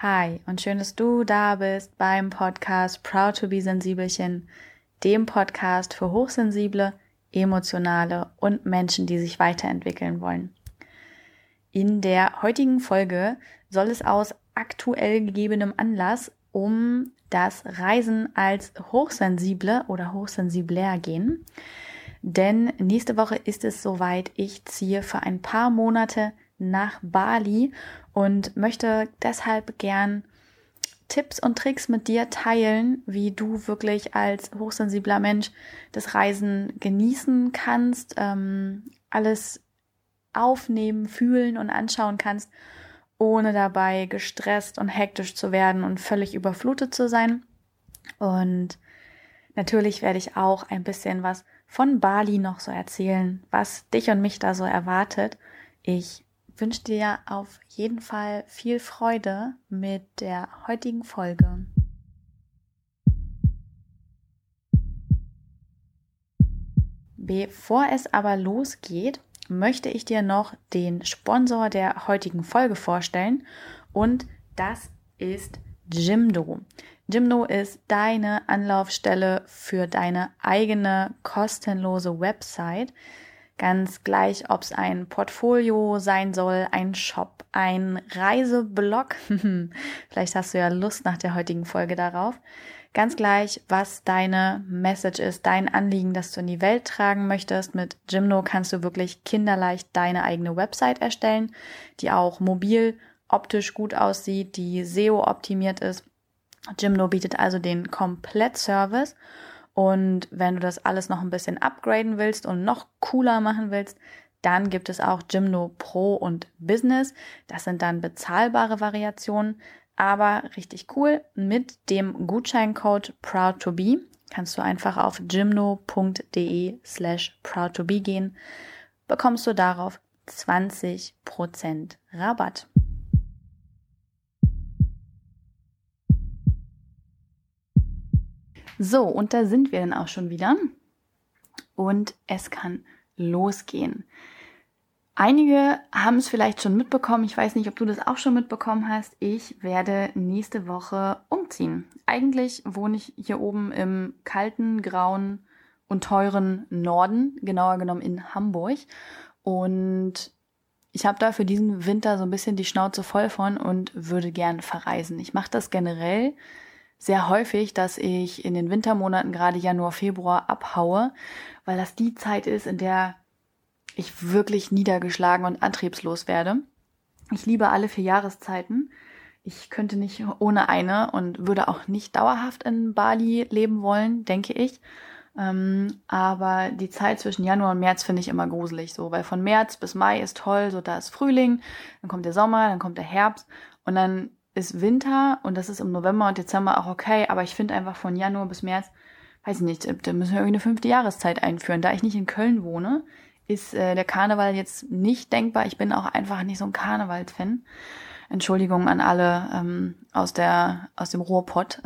Hi und schön, dass du da bist beim Podcast Proud to be Sensibelchen, dem Podcast für hochsensible, emotionale und Menschen, die sich weiterentwickeln wollen. In der heutigen Folge soll es aus aktuell gegebenem Anlass um das Reisen als hochsensible oder hochsensibler gehen. Denn nächste Woche ist es soweit, ich ziehe für ein paar Monate nach Bali und möchte deshalb gern Tipps und Tricks mit dir teilen, wie du wirklich als hochsensibler Mensch das Reisen genießen kannst, ähm, alles aufnehmen, fühlen und anschauen kannst, ohne dabei gestresst und hektisch zu werden und völlig überflutet zu sein. Und natürlich werde ich auch ein bisschen was von Bali noch so erzählen, was dich und mich da so erwartet. Ich wünsche dir auf jeden Fall viel Freude mit der heutigen Folge. Bevor es aber losgeht, möchte ich dir noch den Sponsor der heutigen Folge vorstellen und das ist Jimdo. Jimdo ist deine Anlaufstelle für deine eigene kostenlose Website. Ganz gleich, ob es ein Portfolio sein soll, ein Shop, ein Reiseblog. Vielleicht hast du ja Lust nach der heutigen Folge darauf. Ganz gleich, was deine Message ist, dein Anliegen, das du in die Welt tragen möchtest. Mit Gymno kannst du wirklich kinderleicht deine eigene Website erstellen, die auch mobil optisch gut aussieht, die SEO optimiert ist. Gymno bietet also den Komplettservice und wenn du das alles noch ein bisschen upgraden willst und noch cooler machen willst, dann gibt es auch Gymno Pro und Business. Das sind dann bezahlbare Variationen, aber richtig cool. Mit dem Gutscheincode Proud2Be kannst du einfach auf gymno.de slash proud2be gehen, bekommst du darauf 20% Rabatt. So, und da sind wir dann auch schon wieder. Und es kann losgehen. Einige haben es vielleicht schon mitbekommen. Ich weiß nicht, ob du das auch schon mitbekommen hast. Ich werde nächste Woche umziehen. Eigentlich wohne ich hier oben im kalten, grauen und teuren Norden, genauer genommen in Hamburg. Und ich habe da für diesen Winter so ein bisschen die Schnauze voll von und würde gern verreisen. Ich mache das generell sehr häufig, dass ich in den Wintermonaten, gerade Januar, Februar, abhaue, weil das die Zeit ist, in der ich wirklich niedergeschlagen und antriebslos werde. Ich liebe alle vier Jahreszeiten. Ich könnte nicht ohne eine und würde auch nicht dauerhaft in Bali leben wollen, denke ich. Ähm, aber die Zeit zwischen Januar und März finde ich immer gruselig, so, weil von März bis Mai ist toll, so da ist Frühling, dann kommt der Sommer, dann kommt der Herbst und dann ist Winter und das ist im November und Dezember auch okay, aber ich finde einfach von Januar bis März, weiß ich nicht, da müssen wir irgendwie eine fünfte Jahreszeit einführen. Da ich nicht in Köln wohne, ist äh, der Karneval jetzt nicht denkbar. Ich bin auch einfach nicht so ein Karnevalsfan. Entschuldigung an alle ähm, aus der aus dem Ruhrpott.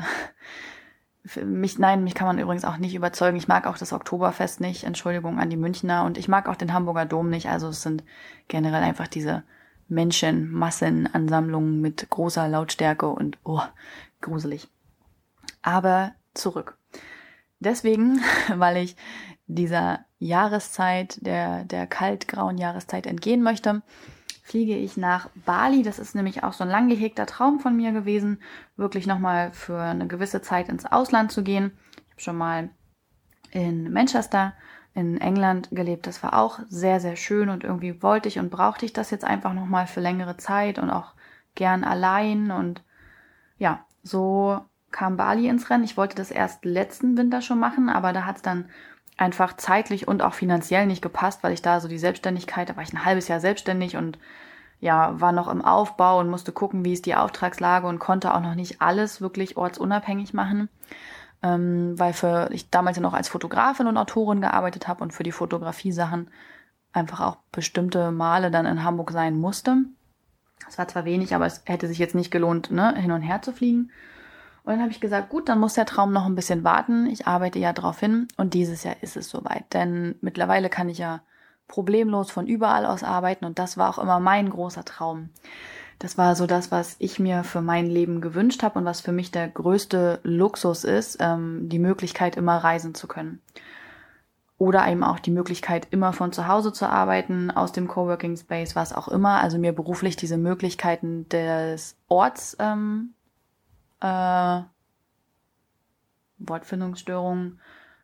mich, nein, mich kann man übrigens auch nicht überzeugen. Ich mag auch das Oktoberfest nicht. Entschuldigung an die Münchner und ich mag auch den Hamburger Dom nicht. Also es sind generell einfach diese Menschen, Massenansammlungen mit großer Lautstärke und oh, gruselig. Aber zurück. Deswegen, weil ich dieser Jahreszeit, der, der kaltgrauen Jahreszeit entgehen möchte, fliege ich nach Bali. Das ist nämlich auch so ein lang gehegter Traum von mir gewesen, wirklich nochmal für eine gewisse Zeit ins Ausland zu gehen. Ich habe schon mal in Manchester in England gelebt. Das war auch sehr, sehr schön und irgendwie wollte ich und brauchte ich das jetzt einfach nochmal für längere Zeit und auch gern allein und ja, so kam Bali ins Rennen. Ich wollte das erst letzten Winter schon machen, aber da hat es dann einfach zeitlich und auch finanziell nicht gepasst, weil ich da so die Selbstständigkeit, da war ich ein halbes Jahr selbstständig und ja, war noch im Aufbau und musste gucken, wie ist die Auftragslage und konnte auch noch nicht alles wirklich ortsunabhängig machen ähm, weil für ich damals ja noch als Fotografin und Autorin gearbeitet habe und für die Fotografie-Sachen einfach auch bestimmte Male dann in Hamburg sein musste. Es war zwar wenig, aber es hätte sich jetzt nicht gelohnt, ne, hin und her zu fliegen. Und dann habe ich gesagt, gut, dann muss der Traum noch ein bisschen warten. Ich arbeite ja darauf hin und dieses Jahr ist es soweit. Denn mittlerweile kann ich ja problemlos von überall aus arbeiten und das war auch immer mein großer Traum. Das war so das, was ich mir für mein Leben gewünscht habe und was für mich der größte Luxus ist, ähm, die Möglichkeit, immer reisen zu können. Oder eben auch die Möglichkeit, immer von zu Hause zu arbeiten, aus dem Coworking Space, was auch immer. Also mir beruflich diese Möglichkeiten des Orts, ähm, äh, Wortfindungsstörungen,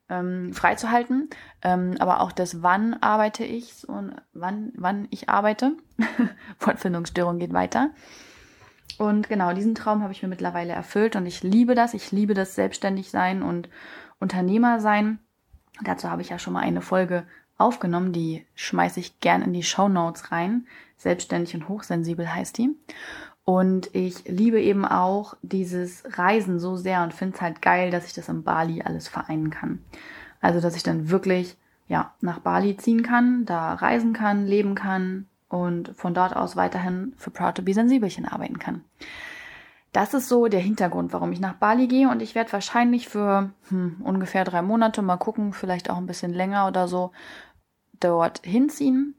ähm, freizuhalten, ähm, aber auch das, wann arbeite ich und wann, wann ich arbeite. Wortfindungsstörung geht weiter. Und genau, diesen Traum habe ich mir mittlerweile erfüllt und ich liebe das. Ich liebe das Selbstständigsein und Unternehmer sein. Dazu habe ich ja schon mal eine Folge aufgenommen, die schmeiße ich gern in die Show Notes rein. Selbstständig und hochsensibel heißt die. Und ich liebe eben auch dieses Reisen so sehr und finde es halt geil, dass ich das in Bali alles vereinen kann. Also, dass ich dann wirklich, ja, nach Bali ziehen kann, da reisen kann, leben kann und von dort aus weiterhin für Proud to be Sensibelchen arbeiten kann. Das ist so der Hintergrund, warum ich nach Bali gehe und ich werde wahrscheinlich für hm, ungefähr drei Monate mal gucken, vielleicht auch ein bisschen länger oder so, dort hinziehen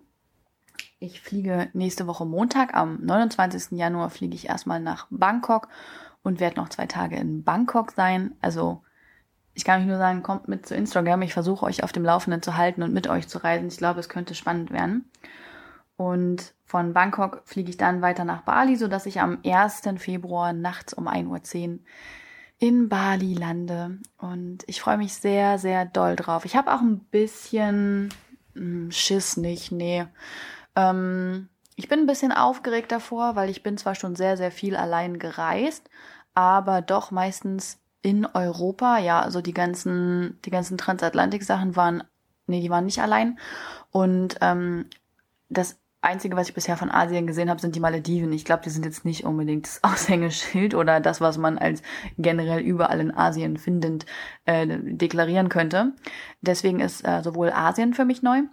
ich fliege nächste Woche Montag, am 29. Januar fliege ich erstmal nach Bangkok und werde noch zwei Tage in Bangkok sein. Also ich kann euch nur sagen, kommt mit zu Instagram. Ich versuche euch auf dem Laufenden zu halten und mit euch zu reisen. Ich glaube, es könnte spannend werden. Und von Bangkok fliege ich dann weiter nach Bali, sodass ich am 1. Februar nachts um 1.10 Uhr in Bali lande. Und ich freue mich sehr, sehr doll drauf. Ich habe auch ein bisschen hm, Schiss nicht, nee. Ähm, ich bin ein bisschen aufgeregt davor, weil ich bin zwar schon sehr, sehr viel allein gereist, aber doch meistens in Europa. Ja, also die ganzen, die ganzen Transatlantik-Sachen waren, nee, die waren nicht allein. Und ähm, das Einzige, was ich bisher von Asien gesehen habe, sind die Malediven. Ich glaube, die sind jetzt nicht unbedingt das Aushängeschild oder das, was man als generell überall in Asien findend äh, deklarieren könnte. Deswegen ist äh, sowohl Asien für mich neu,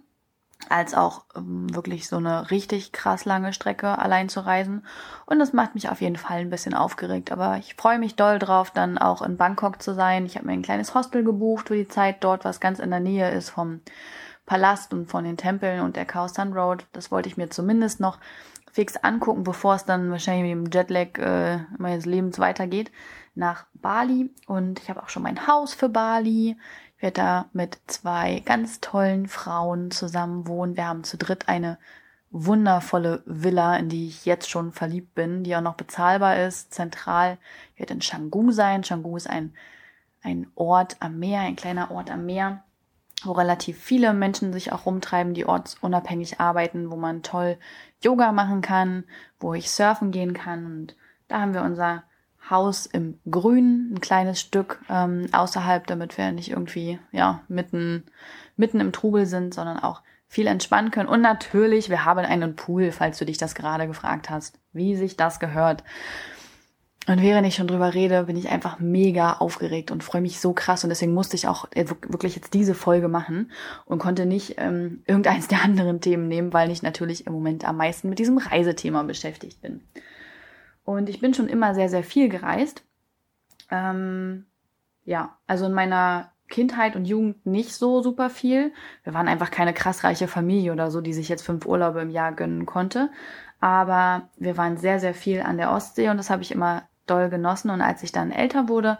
als auch ähm, wirklich so eine richtig krass lange Strecke allein zu reisen. Und das macht mich auf jeden Fall ein bisschen aufgeregt. Aber ich freue mich doll drauf, dann auch in Bangkok zu sein. Ich habe mir ein kleines Hostel gebucht für die Zeit dort, was ganz in der Nähe ist vom Palast und von den Tempeln und der Khao San Road. Das wollte ich mir zumindest noch fix angucken, bevor es dann wahrscheinlich mit dem Jetlag äh, meines Lebens weitergeht nach Bali. Und ich habe auch schon mein Haus für Bali. Werde da mit zwei ganz tollen Frauen zusammen wohnen. Wir haben zu dritt eine wundervolle Villa, in die ich jetzt schon verliebt bin, die auch noch bezahlbar ist, zentral. Ich werde in Canggu sein. Canggu ist ein, ein Ort am Meer, ein kleiner Ort am Meer, wo relativ viele Menschen sich auch rumtreiben, die ortsunabhängig arbeiten, wo man toll Yoga machen kann, wo ich surfen gehen kann. Und da haben wir unser Haus im Grün, ein kleines Stück ähm, außerhalb, damit wir nicht irgendwie ja mitten mitten im Trubel sind, sondern auch viel entspannen können. Und natürlich, wir haben einen Pool, falls du dich das gerade gefragt hast, wie sich das gehört. Und während ich schon drüber rede, bin ich einfach mega aufgeregt und freue mich so krass. Und deswegen musste ich auch wirklich jetzt diese Folge machen und konnte nicht ähm, irgendeins der anderen Themen nehmen, weil ich natürlich im Moment am meisten mit diesem Reisethema beschäftigt bin. Und ich bin schon immer sehr, sehr viel gereist. Ähm, ja, also in meiner Kindheit und Jugend nicht so super viel. Wir waren einfach keine krass reiche Familie oder so, die sich jetzt fünf Urlaube im Jahr gönnen konnte. Aber wir waren sehr, sehr viel an der Ostsee und das habe ich immer doll genossen. Und als ich dann älter wurde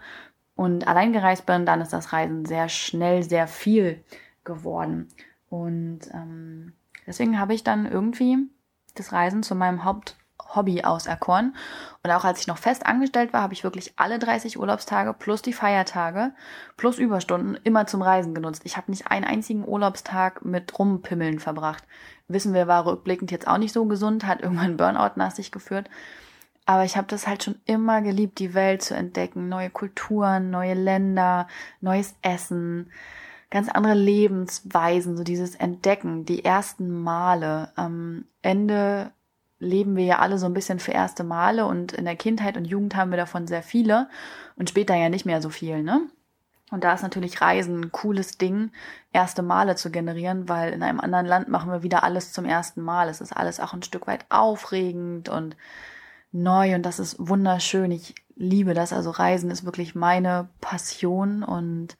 und allein gereist bin, dann ist das Reisen sehr schnell sehr viel geworden. Und ähm, deswegen habe ich dann irgendwie das Reisen zu meinem Haupt Hobby auserkoren. Und auch als ich noch fest angestellt war, habe ich wirklich alle 30 Urlaubstage plus die Feiertage plus Überstunden immer zum Reisen genutzt. Ich habe nicht einen einzigen Urlaubstag mit Rumpimmeln verbracht. Wissen wir, war rückblickend jetzt auch nicht so gesund, hat irgendwann Burnout nach sich geführt. Aber ich habe das halt schon immer geliebt, die Welt zu entdecken, neue Kulturen, neue Länder, neues Essen, ganz andere Lebensweisen, so dieses Entdecken, die ersten Male. Am Ende leben wir ja alle so ein bisschen für erste Male und in der Kindheit und Jugend haben wir davon sehr viele und später ja nicht mehr so viel, ne? Und da ist natürlich Reisen ein cooles Ding, erste Male zu generieren, weil in einem anderen Land machen wir wieder alles zum ersten Mal. Es ist alles auch ein Stück weit aufregend und neu und das ist wunderschön. Ich liebe das. Also Reisen ist wirklich meine Passion und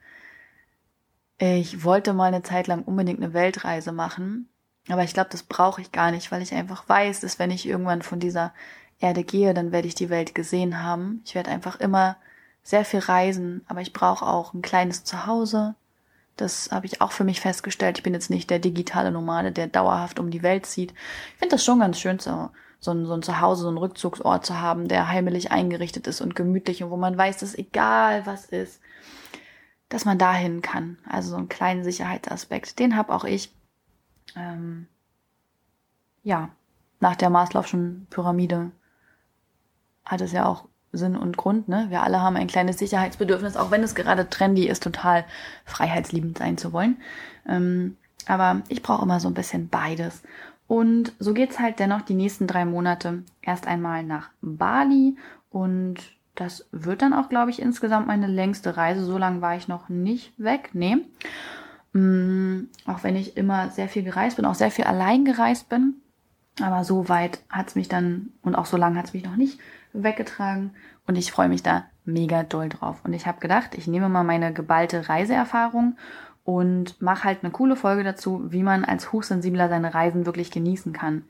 ich wollte mal eine Zeit lang unbedingt eine Weltreise machen aber ich glaube, das brauche ich gar nicht, weil ich einfach weiß, dass wenn ich irgendwann von dieser Erde gehe, dann werde ich die Welt gesehen haben. Ich werde einfach immer sehr viel reisen, aber ich brauche auch ein kleines Zuhause. Das habe ich auch für mich festgestellt. Ich bin jetzt nicht der digitale Nomade, der dauerhaft um die Welt zieht. Ich finde das schon ganz schön, so, so, ein, so ein Zuhause, so ein Rückzugsort zu haben, der heimelig eingerichtet ist und gemütlich und wo man weiß, dass egal was ist, dass man dahin kann. Also so einen kleinen Sicherheitsaspekt. Den habe auch ich. Ähm, ja, nach der Maslow'schen Pyramide hat es ja auch Sinn und Grund, ne? Wir alle haben ein kleines Sicherheitsbedürfnis, auch wenn es gerade trendy ist, total freiheitsliebend sein zu wollen. Ähm, aber ich brauche immer so ein bisschen beides. Und so geht's halt dennoch die nächsten drei Monate erst einmal nach Bali und das wird dann auch, glaube ich, insgesamt meine längste Reise. So lange war ich noch nicht weg. Nee. Mm, auch wenn ich immer sehr viel gereist bin, auch sehr viel allein gereist bin. Aber so weit hat's mich dann und auch so lange hat's mich noch nicht weggetragen. Und ich freue mich da mega doll drauf. Und ich habe gedacht, ich nehme mal meine geballte Reiseerfahrung und mache halt eine coole Folge dazu, wie man als Hochsensibler seine Reisen wirklich genießen kann.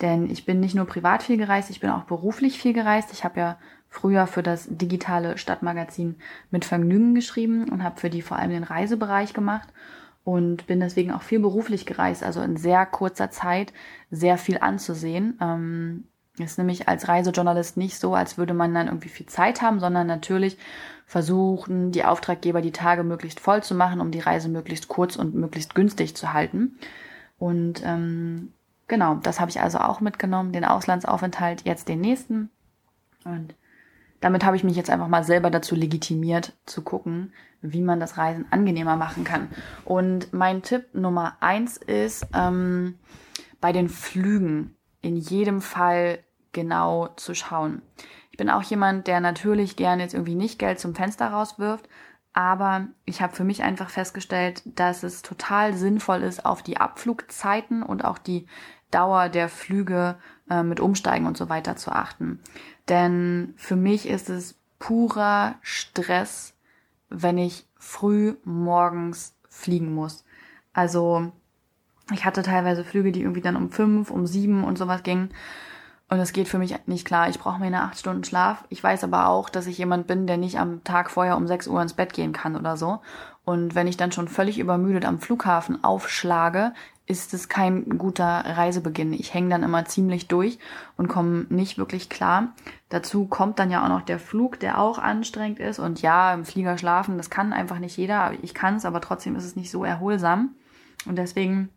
Denn ich bin nicht nur privat viel gereist, ich bin auch beruflich viel gereist. Ich habe ja früher für das digitale Stadtmagazin mit Vergnügen geschrieben und habe für die vor allem den Reisebereich gemacht und bin deswegen auch viel beruflich gereist, also in sehr kurzer Zeit sehr viel anzusehen. Ähm, ist nämlich als Reisejournalist nicht so, als würde man dann irgendwie viel Zeit haben, sondern natürlich versuchen die Auftraggeber die Tage möglichst voll zu machen, um die Reise möglichst kurz und möglichst günstig zu halten. Und ähm, genau, das habe ich also auch mitgenommen, den Auslandsaufenthalt, jetzt den nächsten. Und damit habe ich mich jetzt einfach mal selber dazu legitimiert, zu gucken, wie man das Reisen angenehmer machen kann. Und mein Tipp Nummer eins ist, ähm, bei den Flügen in jedem Fall genau zu schauen. Ich bin auch jemand, der natürlich gerne jetzt irgendwie nicht Geld zum Fenster rauswirft, aber ich habe für mich einfach festgestellt, dass es total sinnvoll ist, auf die Abflugzeiten und auch die Dauer der Flüge äh, mit Umsteigen und so weiter zu achten. Denn für mich ist es purer Stress, wenn ich früh morgens fliegen muss. Also ich hatte teilweise Flüge, die irgendwie dann um fünf, um sieben und sowas gingen. Und es geht für mich nicht klar. Ich brauche meine acht Stunden Schlaf. Ich weiß aber auch, dass ich jemand bin, der nicht am Tag vorher um sechs Uhr ins Bett gehen kann oder so. Und wenn ich dann schon völlig übermüdet am Flughafen aufschlage, ist es kein guter Reisebeginn. Ich hänge dann immer ziemlich durch und komme nicht wirklich klar. Dazu kommt dann ja auch noch der Flug, der auch anstrengend ist. Und ja, im Flieger schlafen, das kann einfach nicht jeder. Ich kann es, aber trotzdem ist es nicht so erholsam. Und deswegen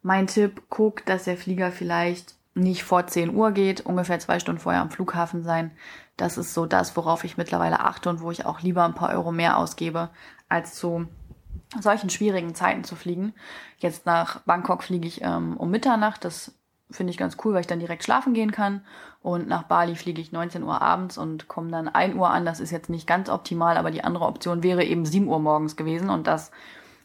mein Tipp, guck, dass der Flieger vielleicht nicht vor 10 Uhr geht, ungefähr zwei Stunden vorher am Flughafen sein. Das ist so das, worauf ich mittlerweile achte und wo ich auch lieber ein paar Euro mehr ausgebe, als zu solchen schwierigen Zeiten zu fliegen. Jetzt nach Bangkok fliege ich ähm, um Mitternacht. Das finde ich ganz cool, weil ich dann direkt schlafen gehen kann. Und nach Bali fliege ich 19 Uhr abends und komme dann 1 Uhr an. Das ist jetzt nicht ganz optimal, aber die andere Option wäre eben 7 Uhr morgens gewesen und das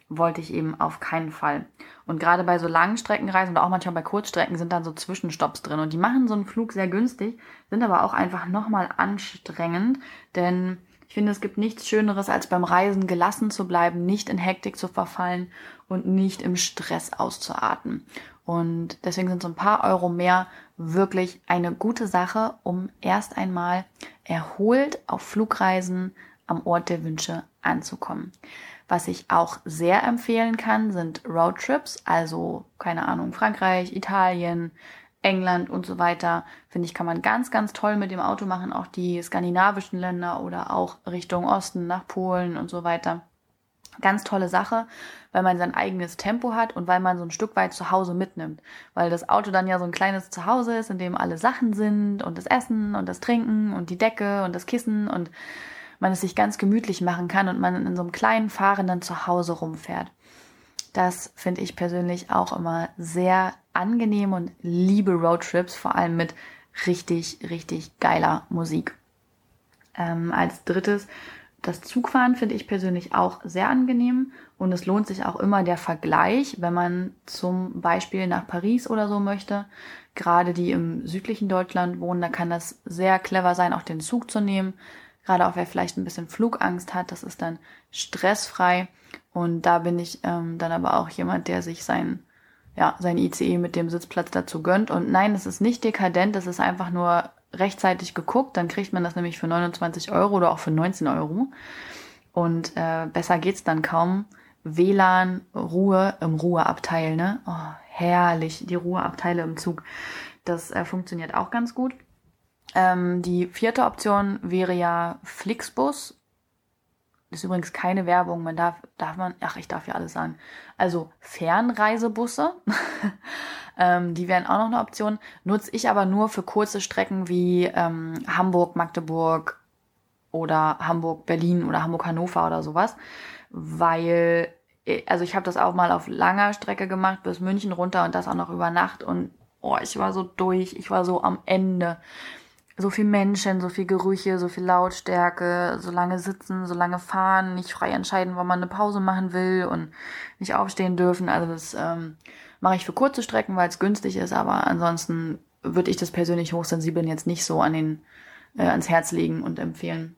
wollte ich eben auf keinen Fall. Und gerade bei so langen Streckenreisen oder auch manchmal bei Kurzstrecken sind dann so Zwischenstopps drin und die machen so einen Flug sehr günstig, sind aber auch einfach nochmal anstrengend, denn ich finde, es gibt nichts Schöneres, als beim Reisen gelassen zu bleiben, nicht in Hektik zu verfallen und nicht im Stress auszuarten. Und deswegen sind so ein paar Euro mehr wirklich eine gute Sache, um erst einmal erholt auf Flugreisen am Ort der Wünsche anzukommen. Was ich auch sehr empfehlen kann, sind Roadtrips, also keine Ahnung, Frankreich, Italien, England und so weiter, finde ich, kann man ganz, ganz toll mit dem Auto machen. Auch die skandinavischen Länder oder auch Richtung Osten nach Polen und so weiter. Ganz tolle Sache, weil man sein eigenes Tempo hat und weil man so ein Stück weit zu Hause mitnimmt. Weil das Auto dann ja so ein kleines Zuhause ist, in dem alle Sachen sind und das Essen und das Trinken und die Decke und das Kissen und man es sich ganz gemütlich machen kann und man in so einem kleinen fahrenden Zuhause rumfährt. Das finde ich persönlich auch immer sehr angenehm und liebe Roadtrips, vor allem mit richtig, richtig geiler Musik. Ähm, als drittes, das Zugfahren finde ich persönlich auch sehr angenehm und es lohnt sich auch immer der Vergleich, wenn man zum Beispiel nach Paris oder so möchte. Gerade die im südlichen Deutschland wohnen, da kann das sehr clever sein, auch den Zug zu nehmen. Gerade auch wer vielleicht ein bisschen Flugangst hat, das ist dann stressfrei. Und da bin ich ähm, dann aber auch jemand, der sich sein ja, sein ICE mit dem Sitzplatz dazu gönnt. Und nein, es ist nicht dekadent, es ist einfach nur rechtzeitig geguckt, dann kriegt man das nämlich für 29 Euro oder auch für 19 Euro. Und äh, besser geht's dann kaum. WLAN, Ruhe im Ruheabteil, ne? Oh, herrlich, die Ruheabteile im Zug. Das äh, funktioniert auch ganz gut. Ähm, die vierte Option wäre ja Flixbus. Das ist übrigens keine Werbung. Man darf, darf man, ach, ich darf ja alles sagen. Also Fernreisebusse. ähm, die wären auch noch eine Option. Nutze ich aber nur für kurze Strecken wie ähm, Hamburg, Magdeburg oder Hamburg, Berlin oder Hamburg, Hannover oder sowas. Weil, äh, also ich habe das auch mal auf langer Strecke gemacht, bis München runter und das auch noch über Nacht. Und oh, ich war so durch, ich war so am Ende so viel Menschen, so viel Gerüche, so viel Lautstärke, so lange sitzen, so lange fahren, nicht frei entscheiden, wann man eine Pause machen will und nicht aufstehen dürfen. Also das ähm, mache ich für kurze Strecken, weil es günstig ist, aber ansonsten würde ich das persönlich hochsensibeln jetzt nicht so an den, äh, ans Herz legen und empfehlen.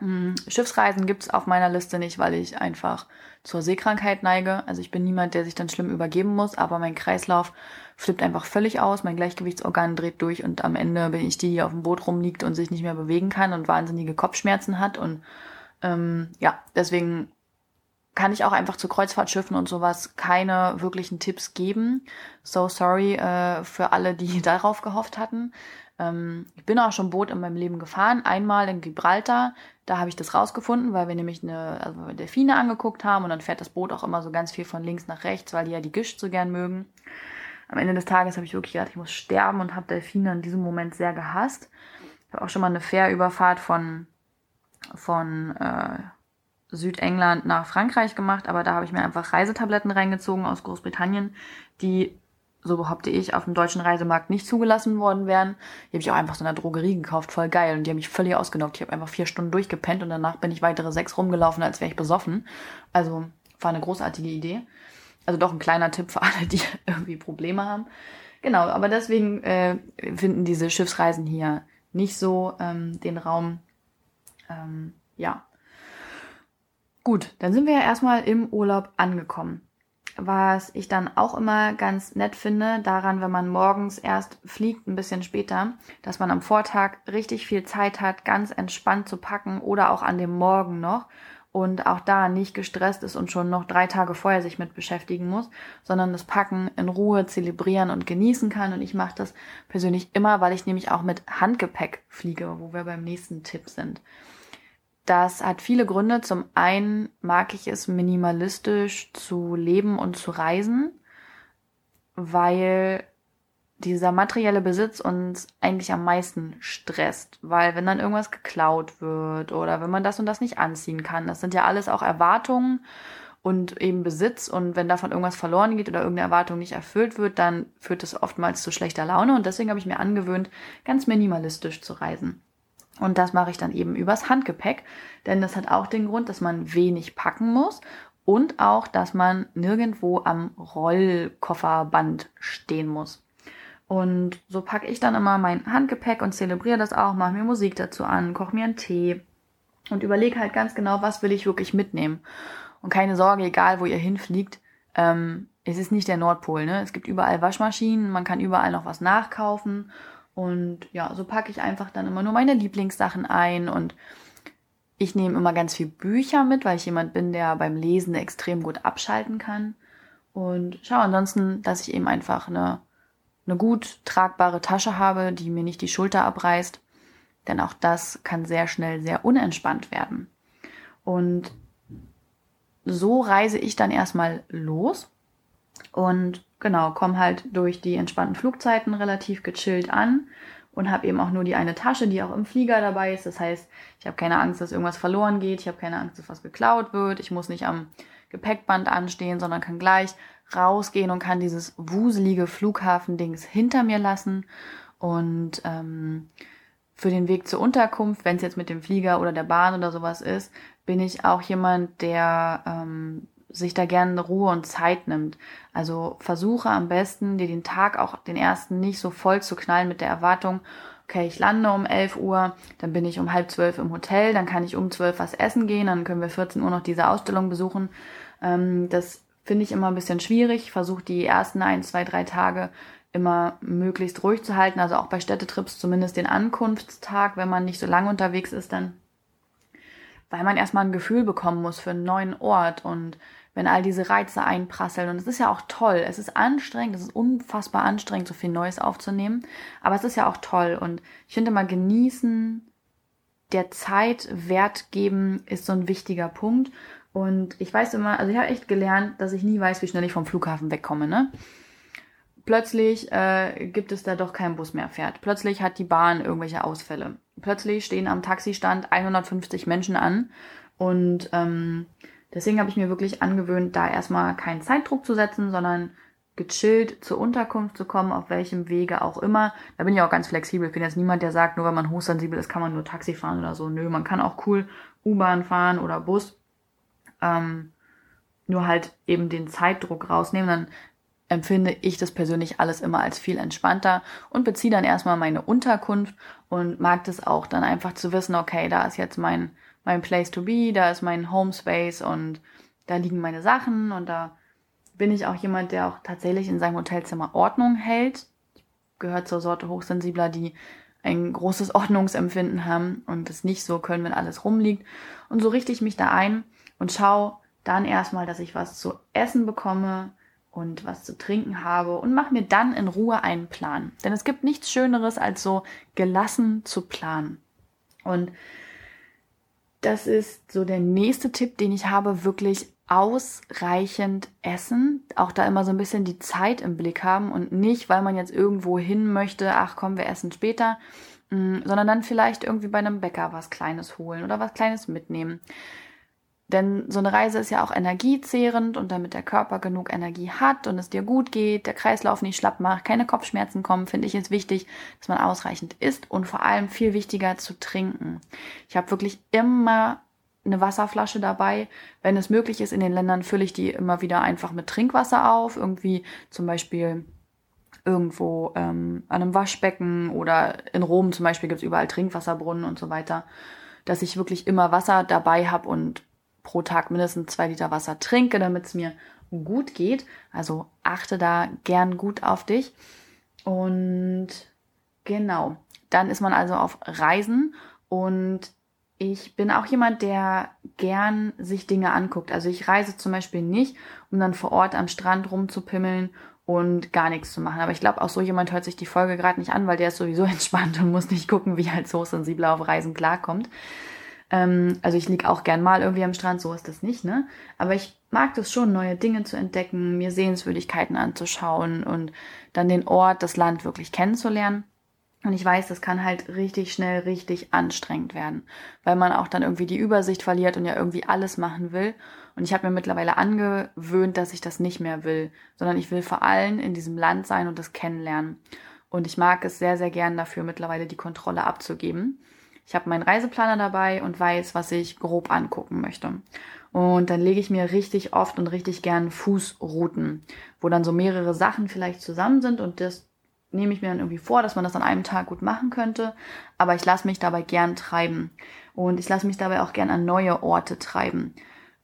Hm, Schiffsreisen gibt's auf meiner Liste nicht, weil ich einfach zur Seekrankheit neige. Also ich bin niemand, der sich dann schlimm übergeben muss, aber mein Kreislauf flippt einfach völlig aus, mein Gleichgewichtsorgan dreht durch und am Ende bin ich die, die auf dem Boot rumliegt und sich nicht mehr bewegen kann und wahnsinnige Kopfschmerzen hat. Und ähm, ja, deswegen kann ich auch einfach zu Kreuzfahrtschiffen und sowas keine wirklichen Tipps geben. So sorry äh, für alle, die darauf gehofft hatten. Ähm, ich bin auch schon Boot in meinem Leben gefahren, einmal in Gibraltar. Da habe ich das rausgefunden, weil wir nämlich eine also Delfine angeguckt haben und dann fährt das Boot auch immer so ganz viel von links nach rechts, weil die ja die Gischt so gern mögen. Am Ende des Tages habe ich wirklich gedacht, ich muss sterben und habe Delfine in diesem Moment sehr gehasst. Ich habe auch schon mal eine Fährüberfahrt von, von äh, Südengland nach Frankreich gemacht, aber da habe ich mir einfach Reisetabletten reingezogen aus Großbritannien, die so behaupte ich, auf dem deutschen Reisemarkt nicht zugelassen worden wären. Die habe ich auch einfach so in der Drogerie gekauft, voll geil. Und die haben mich völlig ausgenockt. Ich habe einfach vier Stunden durchgepennt und danach bin ich weitere sechs rumgelaufen, als wäre ich besoffen. Also war eine großartige Idee. Also doch ein kleiner Tipp für alle, die irgendwie Probleme haben. Genau, aber deswegen äh, finden diese Schiffsreisen hier nicht so ähm, den Raum. Ähm, ja. Gut, dann sind wir ja erstmal im Urlaub angekommen was ich dann auch immer ganz nett finde, daran, wenn man morgens erst fliegt, ein bisschen später, dass man am Vortag richtig viel Zeit hat, ganz entspannt zu packen oder auch an dem Morgen noch und auch da nicht gestresst ist und schon noch drei Tage vorher sich mit beschäftigen muss, sondern das Packen in Ruhe zelebrieren und genießen kann. Und ich mache das persönlich immer, weil ich nämlich auch mit Handgepäck fliege, wo wir beim nächsten Tipp sind. Das hat viele Gründe. Zum einen mag ich es minimalistisch zu leben und zu reisen, weil dieser materielle Besitz uns eigentlich am meisten stresst, weil wenn dann irgendwas geklaut wird oder wenn man das und das nicht anziehen kann, das sind ja alles auch Erwartungen und eben Besitz und wenn davon irgendwas verloren geht oder irgendeine Erwartung nicht erfüllt wird, dann führt das oftmals zu schlechter Laune und deswegen habe ich mir angewöhnt, ganz minimalistisch zu reisen. Und das mache ich dann eben übers Handgepäck, denn das hat auch den Grund, dass man wenig packen muss und auch, dass man nirgendwo am Rollkofferband stehen muss. Und so packe ich dann immer mein Handgepäck und zelebriere das auch, mache mir Musik dazu an, koche mir einen Tee und überlege halt ganz genau, was will ich wirklich mitnehmen. Und keine Sorge, egal wo ihr hinfliegt, ähm, es ist nicht der Nordpol. Ne? Es gibt überall Waschmaschinen, man kann überall noch was nachkaufen und ja, so packe ich einfach dann immer nur meine Lieblingssachen ein und ich nehme immer ganz viel Bücher mit, weil ich jemand bin, der beim Lesen extrem gut abschalten kann. Und schau ansonsten, dass ich eben einfach eine, eine gut tragbare Tasche habe, die mir nicht die Schulter abreißt. Denn auch das kann sehr schnell sehr unentspannt werden. Und so reise ich dann erstmal los und genau, komme halt durch die entspannten Flugzeiten relativ gechillt an und habe eben auch nur die eine Tasche, die auch im Flieger dabei ist. Das heißt, ich habe keine Angst, dass irgendwas verloren geht, ich habe keine Angst, dass was geklaut wird, ich muss nicht am Gepäckband anstehen, sondern kann gleich rausgehen und kann dieses wuselige Flughafendings hinter mir lassen und ähm, für den Weg zur Unterkunft, wenn es jetzt mit dem Flieger oder der Bahn oder sowas ist, bin ich auch jemand, der ähm, sich da gerne Ruhe und Zeit nimmt. Also versuche am besten, dir den Tag auch den ersten nicht so voll zu knallen mit der Erwartung, okay, ich lande um 11 Uhr, dann bin ich um halb zwölf im Hotel, dann kann ich um zwölf was essen gehen, dann können wir 14 Uhr noch diese Ausstellung besuchen. Ähm, das finde ich immer ein bisschen schwierig. Versuche die ersten ein, zwei, drei Tage immer möglichst ruhig zu halten. Also auch bei Städtetrips zumindest den Ankunftstag, wenn man nicht so lange unterwegs ist, dann, weil man erstmal ein Gefühl bekommen muss für einen neuen Ort und wenn all diese Reize einprasseln. Und es ist ja auch toll. Es ist anstrengend, es ist unfassbar anstrengend, so viel Neues aufzunehmen. Aber es ist ja auch toll. Und ich finde mal genießen, der Zeit Wert geben, ist so ein wichtiger Punkt. Und ich weiß immer, also ich habe echt gelernt, dass ich nie weiß, wie schnell ich vom Flughafen wegkomme, ne? Plötzlich äh, gibt es da doch keinen Bus mehr fährt. Plötzlich hat die Bahn irgendwelche Ausfälle. Plötzlich stehen am Taxistand 150 Menschen an. Und ähm, deswegen habe ich mir wirklich angewöhnt, da erstmal keinen Zeitdruck zu setzen, sondern gechillt zur Unterkunft zu kommen, auf welchem Wege auch immer. Da bin ich auch ganz flexibel. Ich bin jetzt niemand, der sagt, nur wenn man hochsensibel ist, kann man nur Taxi fahren oder so. Nö, man kann auch cool U-Bahn fahren oder Bus. Ähm, nur halt eben den Zeitdruck rausnehmen, dann empfinde ich das persönlich alles immer als viel entspannter und beziehe dann erstmal meine Unterkunft und mag das auch dann einfach zu wissen, okay, da ist jetzt mein, mein Place to be, da ist mein Home Space und da liegen meine Sachen und da bin ich auch jemand, der auch tatsächlich in seinem Hotelzimmer Ordnung hält. Gehört zur Sorte Hochsensibler, die ein großes Ordnungsempfinden haben und es nicht so können, wenn alles rumliegt. Und so richte ich mich da ein und schaue dann erstmal, dass ich was zu essen bekomme und was zu trinken habe und mache mir dann in Ruhe einen Plan. Denn es gibt nichts Schöneres, als so gelassen zu planen. Und das ist so der nächste Tipp, den ich habe, wirklich ausreichend essen, auch da immer so ein bisschen die Zeit im Blick haben und nicht, weil man jetzt irgendwo hin möchte, ach komm, wir essen später, mm, sondern dann vielleicht irgendwie bei einem Bäcker was Kleines holen oder was Kleines mitnehmen. Denn so eine Reise ist ja auch energiezehrend und damit der Körper genug Energie hat und es dir gut geht, der Kreislauf nicht schlapp macht, keine Kopfschmerzen kommen, finde ich es wichtig, dass man ausreichend isst und vor allem viel wichtiger zu trinken. Ich habe wirklich immer eine Wasserflasche dabei. Wenn es möglich ist in den Ländern, fülle ich die immer wieder einfach mit Trinkwasser auf. Irgendwie zum Beispiel irgendwo ähm, an einem Waschbecken oder in Rom zum Beispiel gibt es überall Trinkwasserbrunnen und so weiter. Dass ich wirklich immer Wasser dabei habe und pro Tag mindestens zwei Liter Wasser trinke, damit es mir gut geht. Also achte da gern gut auf dich. Und genau, dann ist man also auf Reisen und ich bin auch jemand, der gern sich Dinge anguckt. Also ich reise zum Beispiel nicht, um dann vor Ort am Strand rumzupimmeln und gar nichts zu machen. Aber ich glaube, auch so jemand hört sich die Folge gerade nicht an, weil der ist sowieso entspannt und muss nicht gucken, wie er als Hochsensibler auf Reisen klarkommt. Ähm, also ich lieg auch gern mal irgendwie am Strand, so ist das nicht, ne? Aber ich mag das schon, neue Dinge zu entdecken, mir Sehenswürdigkeiten anzuschauen und dann den Ort, das Land wirklich kennenzulernen. Und ich weiß, das kann halt richtig schnell richtig anstrengend werden, weil man auch dann irgendwie die Übersicht verliert und ja irgendwie alles machen will. Und ich habe mir mittlerweile angewöhnt, dass ich das nicht mehr will, sondern ich will vor allem in diesem Land sein und das kennenlernen. Und ich mag es sehr, sehr gern dafür, mittlerweile die Kontrolle abzugeben. Ich habe meinen Reiseplaner dabei und weiß, was ich grob angucken möchte. Und dann lege ich mir richtig oft und richtig gern Fußrouten, wo dann so mehrere Sachen vielleicht zusammen sind und das nehme ich mir dann irgendwie vor, dass man das an einem Tag gut machen könnte. Aber ich lasse mich dabei gern treiben. Und ich lasse mich dabei auch gern an neue Orte treiben.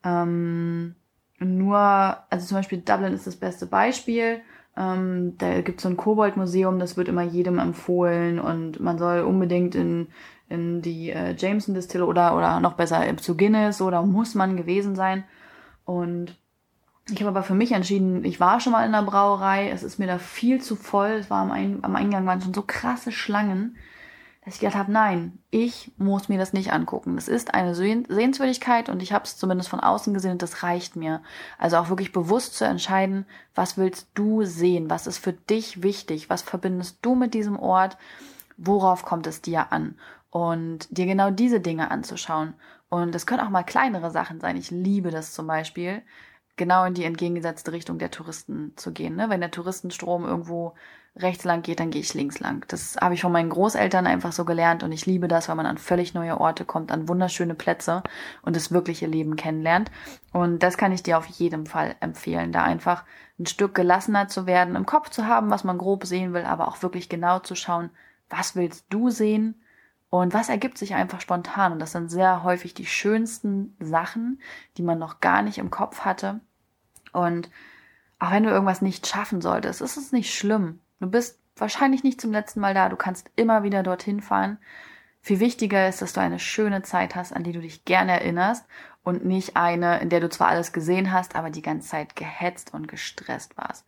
Ähm, nur, also zum Beispiel Dublin ist das beste Beispiel. Ähm, da gibt es so ein Kobold-Museum, das wird immer jedem empfohlen und man soll unbedingt in in die äh, Jameson Distille oder, oder noch besser zu Guinness oder muss man gewesen sein. Und ich habe aber für mich entschieden, ich war schon mal in der Brauerei, es ist mir da viel zu voll, es war am, Ein am Eingang waren schon so krasse Schlangen, dass ich gedacht habe, nein, ich muss mir das nicht angucken. Das ist eine Sehenswürdigkeit und ich habe es zumindest von außen gesehen und das reicht mir. Also auch wirklich bewusst zu entscheiden, was willst du sehen, was ist für dich wichtig, was verbindest du mit diesem Ort, worauf kommt es dir an und dir genau diese Dinge anzuschauen. Und es können auch mal kleinere Sachen sein. Ich liebe das zum Beispiel, genau in die entgegengesetzte Richtung der Touristen zu gehen. Ne? Wenn der Touristenstrom irgendwo rechts lang geht, dann gehe ich links lang. Das habe ich von meinen Großeltern einfach so gelernt und ich liebe das, weil man an völlig neue Orte kommt, an wunderschöne Plätze und das wirkliche Leben kennenlernt. Und das kann ich dir auf jeden Fall empfehlen, da einfach ein Stück gelassener zu werden, im Kopf zu haben, was man grob sehen will, aber auch wirklich genau zu schauen, was willst du sehen und was ergibt sich einfach spontan? Und das sind sehr häufig die schönsten Sachen, die man noch gar nicht im Kopf hatte. Und auch wenn du irgendwas nicht schaffen solltest, ist es nicht schlimm. Du bist wahrscheinlich nicht zum letzten Mal da. Du kannst immer wieder dorthin fahren. Viel wichtiger ist, dass du eine schöne Zeit hast, an die du dich gerne erinnerst und nicht eine, in der du zwar alles gesehen hast, aber die ganze Zeit gehetzt und gestresst warst.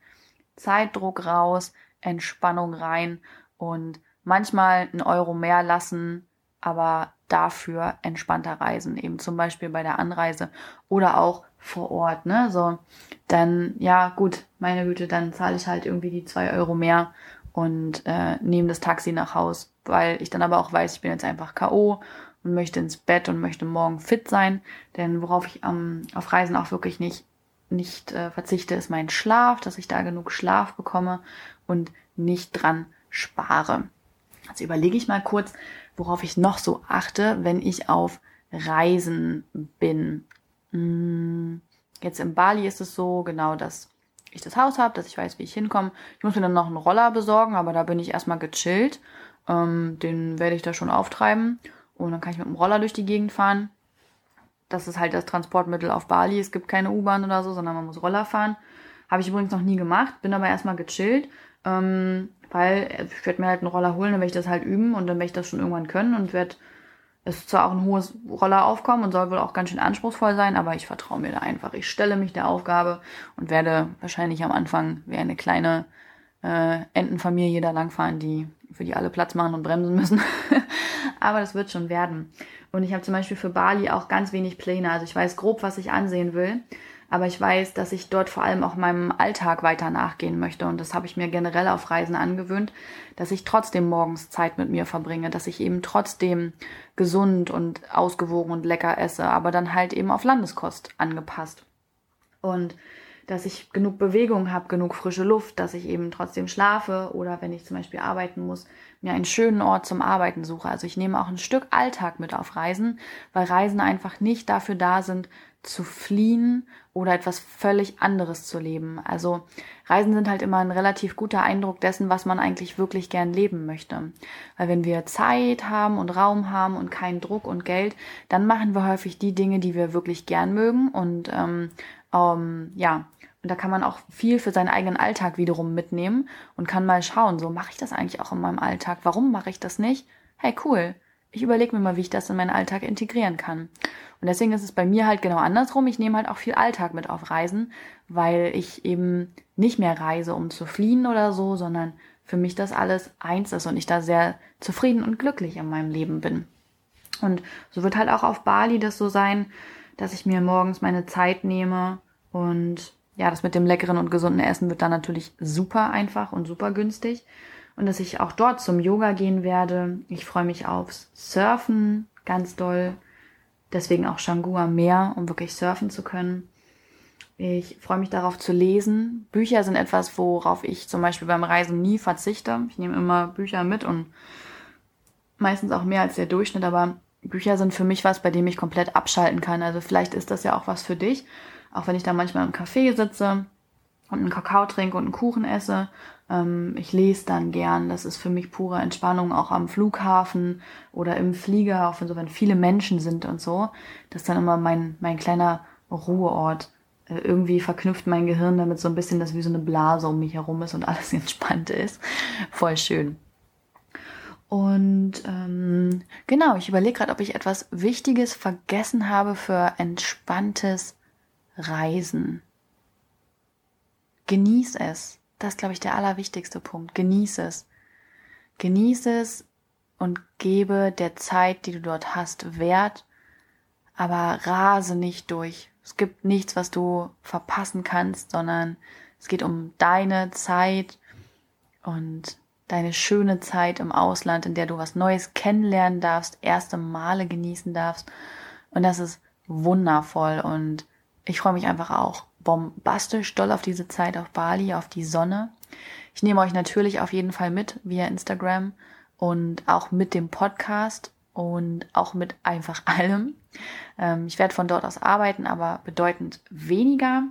Zeitdruck raus, Entspannung rein und manchmal einen Euro mehr lassen, aber dafür entspannter reisen, eben zum Beispiel bei der Anreise oder auch vor Ort, ne? So, dann, ja, gut, meine Güte, dann zahle ich halt irgendwie die zwei Euro mehr und äh, nehme das Taxi nach Haus, weil ich dann aber auch weiß, ich bin jetzt einfach K.O. und möchte ins Bett und möchte morgen fit sein. Denn worauf ich ähm, auf Reisen auch wirklich nicht, nicht äh, verzichte, ist mein Schlaf, dass ich da genug Schlaf bekomme und nicht dran spare. Also überlege ich mal kurz, worauf ich noch so achte, wenn ich auf Reisen bin. Hm, jetzt in Bali ist es so, genau, dass ich das Haus habe, dass ich weiß, wie ich hinkomme. Ich muss mir dann noch einen Roller besorgen, aber da bin ich erstmal gechillt. Ähm, den werde ich da schon auftreiben und dann kann ich mit dem Roller durch die Gegend fahren. Das ist halt das Transportmittel auf Bali. Es gibt keine U-Bahn oder so, sondern man muss Roller fahren. Habe ich übrigens noch nie gemacht, bin aber erstmal gechillt, ähm, weil ich werde mir halt einen Roller holen, dann werde ich das halt üben und dann werde ich das schon irgendwann können und werde es ist zwar auch ein hohes Rolleraufkommen und soll wohl auch ganz schön anspruchsvoll sein, aber ich vertraue mir da einfach. Ich stelle mich der Aufgabe und werde wahrscheinlich am Anfang wie eine kleine äh, Entenfamilie da langfahren, die für die alle Platz machen und bremsen müssen. aber das wird schon werden. Und ich habe zum Beispiel für Bali auch ganz wenig Pläne. Also ich weiß grob, was ich ansehen will. Aber ich weiß, dass ich dort vor allem auch meinem Alltag weiter nachgehen möchte. Und das habe ich mir generell auf Reisen angewöhnt, dass ich trotzdem morgens Zeit mit mir verbringe, dass ich eben trotzdem gesund und ausgewogen und lecker esse, aber dann halt eben auf Landeskost angepasst. Und dass ich genug Bewegung habe, genug frische Luft, dass ich eben trotzdem schlafe oder wenn ich zum Beispiel arbeiten muss, mir einen schönen Ort zum Arbeiten suche. Also ich nehme auch ein Stück Alltag mit auf Reisen, weil Reisen einfach nicht dafür da sind, zu fliehen oder etwas völlig anderes zu leben. Also Reisen sind halt immer ein relativ guter Eindruck dessen, was man eigentlich wirklich gern leben möchte. Weil wenn wir Zeit haben und Raum haben und keinen Druck und Geld, dann machen wir häufig die Dinge, die wir wirklich gern mögen und ähm, ähm, ja, und da kann man auch viel für seinen eigenen Alltag wiederum mitnehmen und kann mal schauen, so mache ich das eigentlich auch in meinem Alltag? Warum mache ich das nicht? Hey, cool. Ich überlege mir mal, wie ich das in meinen Alltag integrieren kann. Und deswegen ist es bei mir halt genau andersrum. Ich nehme halt auch viel Alltag mit auf Reisen, weil ich eben nicht mehr reise, um zu fliehen oder so, sondern für mich das alles eins ist und ich da sehr zufrieden und glücklich in meinem Leben bin. Und so wird halt auch auf Bali das so sein, dass ich mir morgens meine Zeit nehme und ja, das mit dem leckeren und gesunden Essen wird dann natürlich super einfach und super günstig. Und dass ich auch dort zum Yoga gehen werde. Ich freue mich aufs Surfen ganz doll. Deswegen auch Shangua Meer, um wirklich surfen zu können. Ich freue mich darauf zu lesen. Bücher sind etwas, worauf ich zum Beispiel beim Reisen nie verzichte. Ich nehme immer Bücher mit und meistens auch mehr als der Durchschnitt, aber Bücher sind für mich was, bei dem ich komplett abschalten kann. Also vielleicht ist das ja auch was für dich. Auch wenn ich da manchmal im Café sitze und einen Kakao trinke und einen Kuchen esse. Ähm, ich lese dann gern. Das ist für mich pure Entspannung, auch am Flughafen oder im Flieger, auch wenn so wenn viele Menschen sind und so. Das ist dann immer mein, mein kleiner Ruheort. Äh, irgendwie verknüpft mein Gehirn damit so ein bisschen, dass wie so eine Blase um mich herum ist und alles entspannt ist. Voll schön. Und ähm, genau, ich überlege gerade, ob ich etwas Wichtiges vergessen habe für entspanntes Reisen. Genieß es. Das ist, glaube ich, der allerwichtigste Punkt. Genieß es. Genieß es und gebe der Zeit, die du dort hast, Wert, aber rase nicht durch. Es gibt nichts, was du verpassen kannst, sondern es geht um deine Zeit und deine schöne Zeit im Ausland, in der du was Neues kennenlernen darfst, erste Male genießen darfst. Und das ist wundervoll und ich freue mich einfach auch bombastisch doll auf diese Zeit auf Bali, auf die Sonne. Ich nehme euch natürlich auf jeden Fall mit via Instagram und auch mit dem Podcast und auch mit einfach allem. Ähm, ich werde von dort aus arbeiten, aber bedeutend weniger,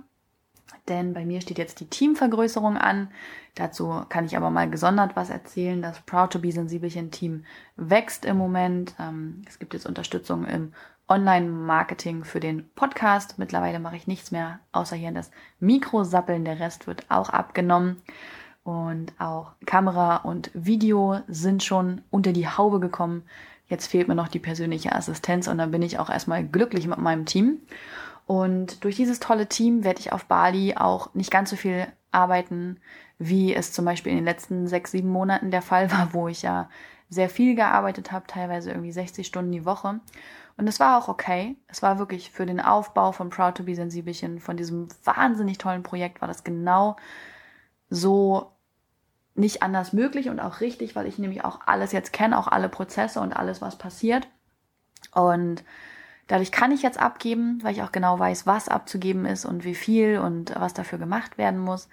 denn bei mir steht jetzt die Teamvergrößerung an. Dazu kann ich aber mal gesondert was erzählen. Das Proud to be Sensibelchen Team wächst im Moment. Ähm, es gibt jetzt Unterstützung im Online-Marketing für den Podcast. Mittlerweile mache ich nichts mehr, außer hier das Mikro sappeln. Der Rest wird auch abgenommen. Und auch Kamera und Video sind schon unter die Haube gekommen. Jetzt fehlt mir noch die persönliche Assistenz und dann bin ich auch erstmal glücklich mit meinem Team. Und durch dieses tolle Team werde ich auf Bali auch nicht ganz so viel arbeiten, wie es zum Beispiel in den letzten sechs, sieben Monaten der Fall war, wo ich ja sehr viel gearbeitet habe, teilweise irgendwie 60 Stunden die Woche. Und es war auch okay. Es war wirklich für den Aufbau von Proud to be Sensibelchen, von diesem wahnsinnig tollen Projekt, war das genau so nicht anders möglich und auch richtig, weil ich nämlich auch alles jetzt kenne, auch alle Prozesse und alles, was passiert. Und dadurch kann ich jetzt abgeben, weil ich auch genau weiß, was abzugeben ist und wie viel und was dafür gemacht werden muss.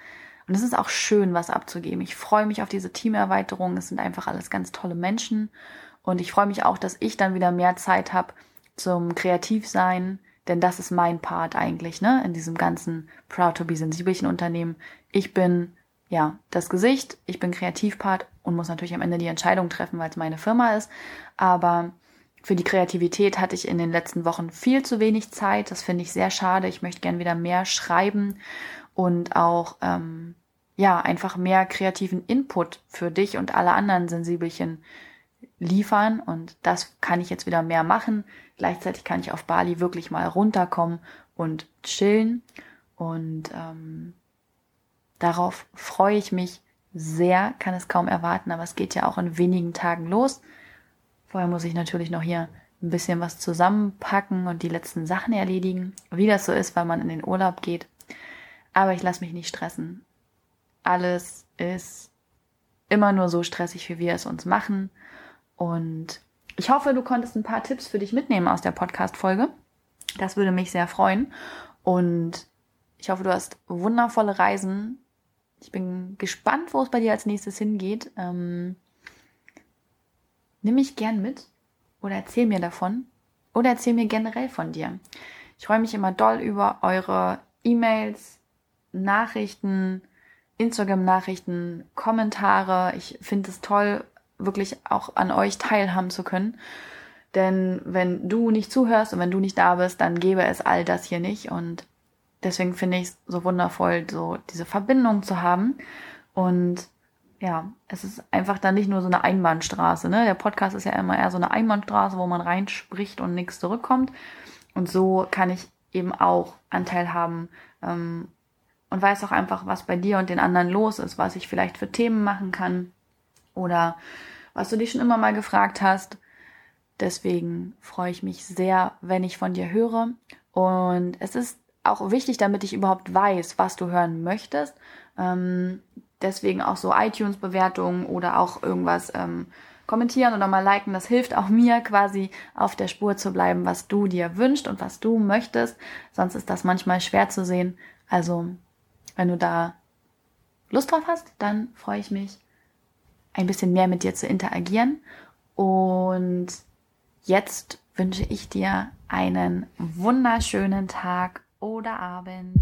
Und es ist auch schön, was abzugeben. Ich freue mich auf diese Teamerweiterung. Es sind einfach alles ganz tolle Menschen. Und ich freue mich auch, dass ich dann wieder mehr Zeit habe zum Kreativsein, denn das ist mein Part eigentlich, ne, in diesem ganzen Proud to be sensibelchen Unternehmen. Ich bin ja, das Gesicht, ich bin Kreativpart und muss natürlich am Ende die Entscheidung treffen, weil es meine Firma ist. Aber für die Kreativität hatte ich in den letzten Wochen viel zu wenig Zeit. Das finde ich sehr schade. Ich möchte gern wieder mehr schreiben und auch ähm, ja einfach mehr kreativen Input für dich und alle anderen Sensibelchen liefern. Und das kann ich jetzt wieder mehr machen. Gleichzeitig kann ich auf Bali wirklich mal runterkommen und chillen. Und ähm, Darauf freue ich mich sehr, kann es kaum erwarten, aber es geht ja auch in wenigen Tagen los. Vorher muss ich natürlich noch hier ein bisschen was zusammenpacken und die letzten Sachen erledigen, wie das so ist, weil man in den Urlaub geht. Aber ich lasse mich nicht stressen. Alles ist immer nur so stressig, wie wir es uns machen. Und ich hoffe, du konntest ein paar Tipps für dich mitnehmen aus der Podcast-Folge. Das würde mich sehr freuen. Und ich hoffe, du hast wundervolle Reisen ich bin gespannt, wo es bei dir als nächstes hingeht. Ähm, nimm mich gern mit oder erzähl mir davon oder erzähl mir generell von dir. Ich freue mich immer doll über eure E-Mails, Nachrichten, Instagram-Nachrichten, Kommentare. Ich finde es toll, wirklich auch an euch teilhaben zu können. Denn wenn du nicht zuhörst und wenn du nicht da bist, dann gäbe es all das hier nicht. Und deswegen finde ich es so wundervoll, so diese Verbindung zu haben. Und ja, es ist einfach dann nicht nur so eine Einbahnstraße. Ne? Der Podcast ist ja immer eher so eine Einbahnstraße, wo man reinspricht und nichts zurückkommt. Und so kann ich eben auch Anteil haben ähm, und weiß auch einfach, was bei dir und den anderen los ist, was ich vielleicht für Themen machen kann oder was du dich schon immer mal gefragt hast. Deswegen freue ich mich sehr, wenn ich von dir höre. Und es ist auch wichtig, damit ich überhaupt weiß, was du hören möchtest. Ähm, deswegen auch so iTunes-Bewertungen oder auch irgendwas ähm, kommentieren oder mal liken. Das hilft auch mir quasi auf der Spur zu bleiben, was du dir wünschst und was du möchtest. Sonst ist das manchmal schwer zu sehen. Also, wenn du da Lust drauf hast, dann freue ich mich, ein bisschen mehr mit dir zu interagieren. Und jetzt wünsche ich dir einen wunderschönen Tag oder Abend.